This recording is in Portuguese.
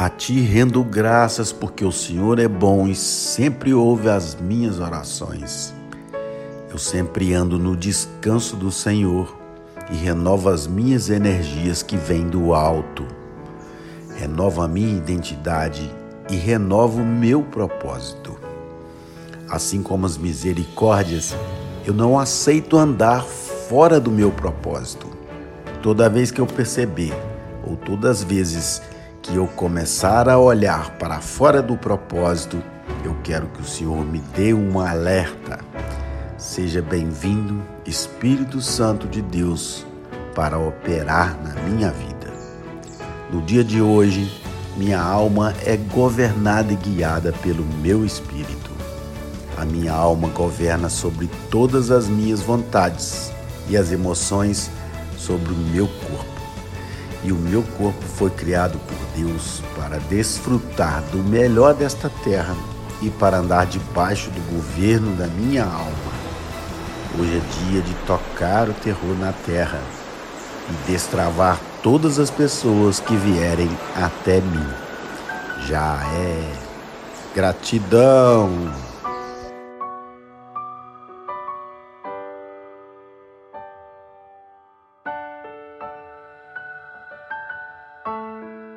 A ti rendo graças porque o Senhor é bom e sempre ouve as minhas orações. Eu sempre ando no descanso do Senhor e renovo as minhas energias que vêm do alto. Renovo a minha identidade e renovo o meu propósito. Assim como as misericórdias, eu não aceito andar fora do meu propósito. Toda vez que eu perceber, ou todas as vezes que eu começar a olhar para fora do propósito, eu quero que o Senhor me dê um alerta. Seja bem-vindo, Espírito Santo de Deus, para operar na minha vida. No dia de hoje, minha alma é governada e guiada pelo meu espírito. A minha alma governa sobre todas as minhas vontades e as emoções sobre o meu corpo e o meu corpo foi criado por Deus para desfrutar do melhor desta terra e para andar debaixo do governo da minha alma. Hoje é dia de tocar o terror na terra e destravar todas as pessoas que vierem até mim. Já é gratidão.